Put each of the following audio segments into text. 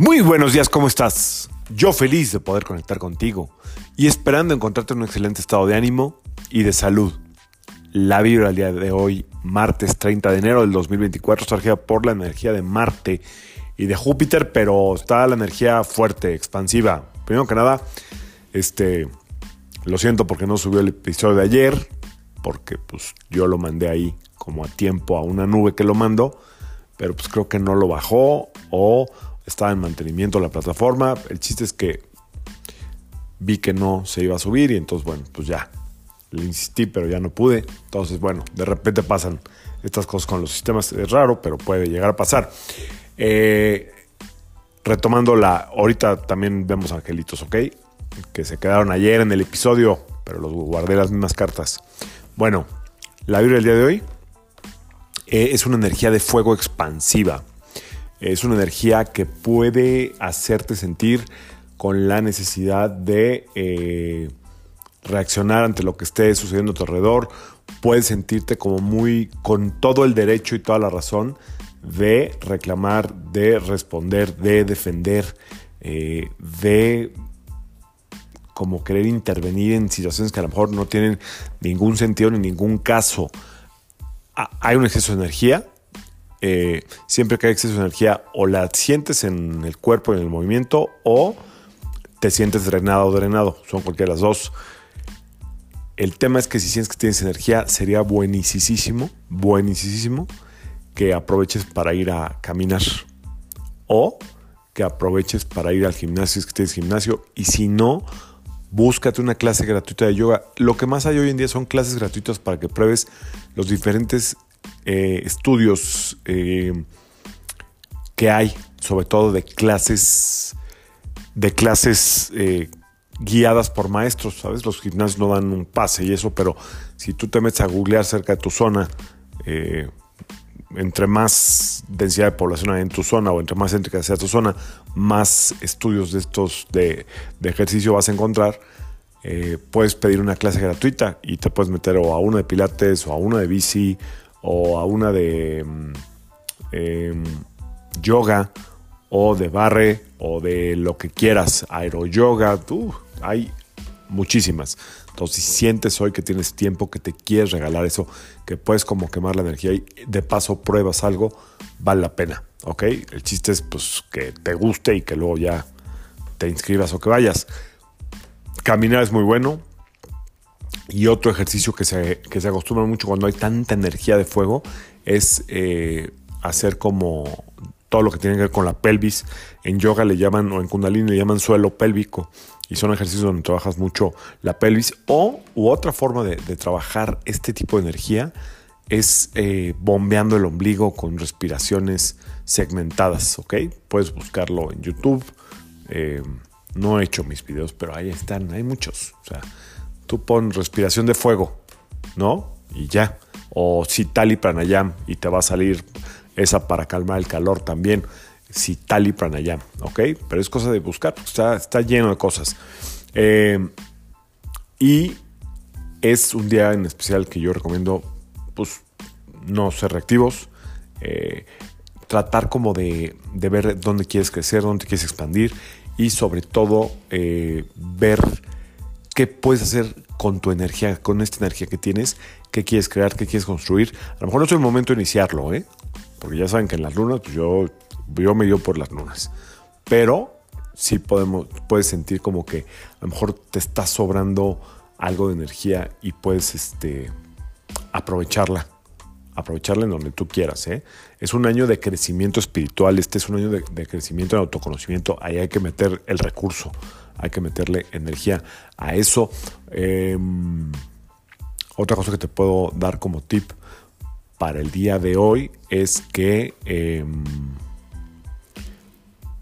Muy buenos días, ¿cómo estás? Yo feliz de poder conectar contigo y esperando encontrarte en un excelente estado de ánimo y de salud. La vibra al día de hoy, martes 30 de enero del 2024, está por la energía de Marte y de Júpiter, pero está la energía fuerte, expansiva. Primero que nada, este, lo siento porque no subió el episodio de ayer, porque pues yo lo mandé ahí como a tiempo a una nube que lo mando, pero pues creo que no lo bajó o estaba en mantenimiento la plataforma. El chiste es que vi que no se iba a subir y entonces, bueno, pues ya. Le insistí, pero ya no pude. Entonces, bueno, de repente pasan estas cosas con los sistemas. Es raro, pero puede llegar a pasar. Eh, retomando la. Ahorita también vemos angelitos, ¿ok? Que se quedaron ayer en el episodio, pero los guardé las mismas cartas. Bueno, la vibra del día de hoy eh, es una energía de fuego expansiva. Es una energía que puede hacerte sentir con la necesidad de eh, reaccionar ante lo que esté sucediendo a tu alrededor. Puedes sentirte como muy con todo el derecho y toda la razón de reclamar, de responder, de defender, eh, de como querer intervenir en situaciones que a lo mejor no tienen ningún sentido ni ningún caso. Hay un exceso de energía, eh, siempre que hay exceso de energía, o la sientes en el cuerpo, en el movimiento, o te sientes drenado o drenado. Son cualquiera de las dos. El tema es que si sientes que tienes energía, sería buenísimo, buenísimo que aproveches para ir a caminar. O que aproveches para ir al gimnasio si es que tienes gimnasio. Y si no, búscate una clase gratuita de yoga. Lo que más hay hoy en día son clases gratuitas para que pruebes los diferentes eh, estudios eh, que hay, sobre todo de clases, de clases eh, guiadas por maestros, ¿sabes? Los gimnasios no dan un pase y eso, pero si tú te metes a googlear cerca de tu zona, entre más densidad de población hay en tu zona o entre más céntrica sea tu zona, más estudios de estos de, de ejercicio vas a encontrar. puedes pedir una clase gratuita y te puedes meter o a una de pilates o a una de bici o a una de mm, em, yoga o de barre o de lo que quieras, aeroyoga, uh, hay muchísimas. Entonces, si sientes hoy que tienes tiempo, que te quieres regalar eso, que puedes como quemar la energía y de paso pruebas algo, vale la pena, ¿ok? El chiste es pues que te guste y que luego ya te inscribas o que vayas. Caminar es muy bueno, y otro ejercicio que se, que se acostumbra mucho cuando hay tanta energía de fuego es eh, hacer como todo lo que tiene que ver con la pelvis. En yoga le llaman, o en kundalini le llaman suelo pélvico. Y son ejercicios donde trabajas mucho la pelvis. O u otra forma de, trabajar este tipo de energía es eh, bombeando el ombligo con respiraciones segmentadas, ¿ok? Puedes buscarlo en YouTube. Eh, no he hecho mis videos, pero ahí están, hay muchos. O sea, tú pon respiración de fuego, ¿no? Y ya. O Sitali Pranayam y te va a salir esa para calmar el calor también. Sitali Pranayam, ¿ok? Pero es cosa de buscar, está, está lleno de cosas. Eh, y es un día en especial que yo recomiendo, pues, no ser reactivos. Eh, tratar como de, ver dónde quieres crecer, dónde quieres expandir y sobre todo eh, ver qué puedes hacer con tu energía, con esta energía que tienes, qué quieres crear, qué quieres construir. A lo mejor no es el momento de iniciarlo, ¿eh? Porque ya saben que en las lunas, pues yo, yo me dio por las lunas. Pero sí podemos, puedes sentir como que a lo mejor te está sobrando algo de energía y puedes este, aprovecharla. Aprovecharla en donde tú quieras. ¿eh? Es un año de crecimiento espiritual, este es un año de, de crecimiento en autoconocimiento. Ahí hay que meter el recurso hay que meterle energía a eso. Em, otra cosa que te puedo dar como tip para el día de hoy es que em,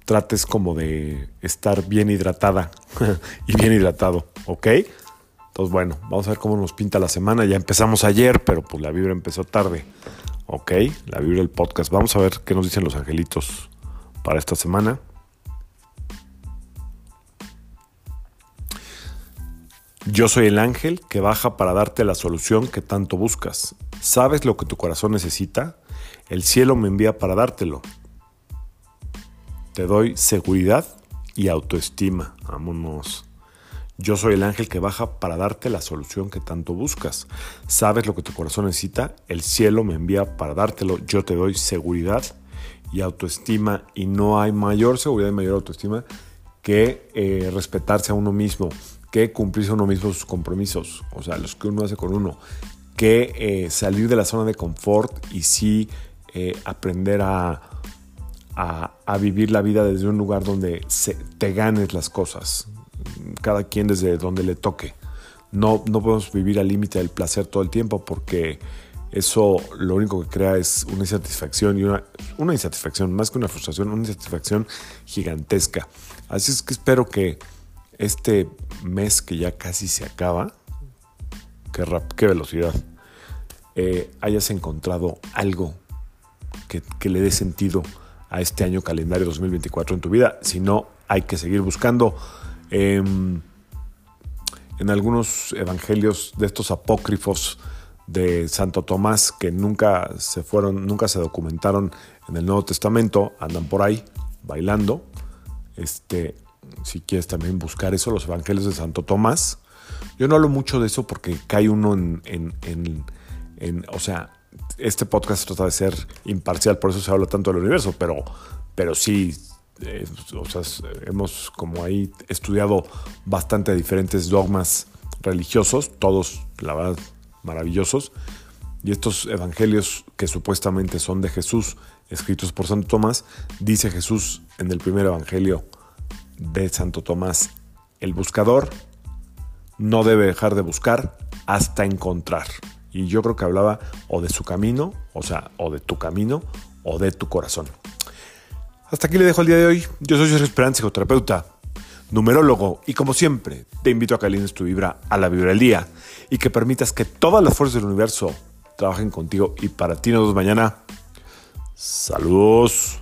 trates como de estar bien hidratada y bien hidratado, ¿ok? Entonces, bueno, vamos a ver cómo nos pinta la semana. Ya empezamos ayer, pero pues la vibra empezó tarde. Ok, la vibra del podcast. Vamos a ver qué nos dicen los angelitos para esta semana. Yo soy el ángel que baja para darte la solución que tanto buscas. ¿Sabes lo que tu corazón necesita? El cielo me envía para dártelo. te doy seguridad y autoestima. Vámonos. Yo soy el ángel que baja para darte la solución que tanto buscas. Sabes lo que tu corazón necesita, el cielo me envía para dártelo. Yo te doy seguridad y autoestima y no hay mayor seguridad y mayor autoestima que eh, respetarse a uno mismo, que cumplirse uno mismo sus compromisos, o sea, los que uno hace con uno, que eh, salir de la zona de confort y sí eh, aprender a, a, vivir la vida desde un lugar donde te ganes las cosas, cada quien desde donde le toque. No, no podemos vivir al límite del placer todo el tiempo porque eso lo único que crea es una insatisfacción y una, una insatisfacción, más que una frustración, una insatisfacción gigantesca. Así es que espero que este mes que ya casi se acaba, qué, rap, qué velocidad, eh, hayas encontrado algo que, le dé sentido a este año calendario 2024 en tu vida. Si no, hay que seguir buscando. Em, en algunos evangelios de estos apócrifos de Santo Tomás que nunca se fueron, nunca se documentaron en el Nuevo Testamento, andan por ahí bailando. Este, si quieres también buscar eso, los evangelios de Santo Tomás. Yo no hablo mucho de eso porque cae uno en, en, o sea, este podcast trata de ser imparcial, por eso se habla tanto del universo, pero, pero sí, eh, o sea, hemos como ahí estudiado bastante diferentes dogmas religiosos, todos, la verdad, maravillosos. Y estos evangelios que supuestamente son de Jesús, escritos por Santo Tomás, dice Jesús en el primer evangelio de Santo Tomás, el buscador no debe dejar de buscar hasta encontrar. Y yo creo que hablaba o de su camino, o sea, o de tu camino, o de tu corazón. Hasta aquí le dejo el día de hoy. Yo soy José Esperanza, psicoterapeuta numerólogo, y como siempre, te invito a que alines tu vibra a la vibra del día y que permitas que todas las fuerzas del universo trabajen contigo y para ti nos vemos mañana. Saludos.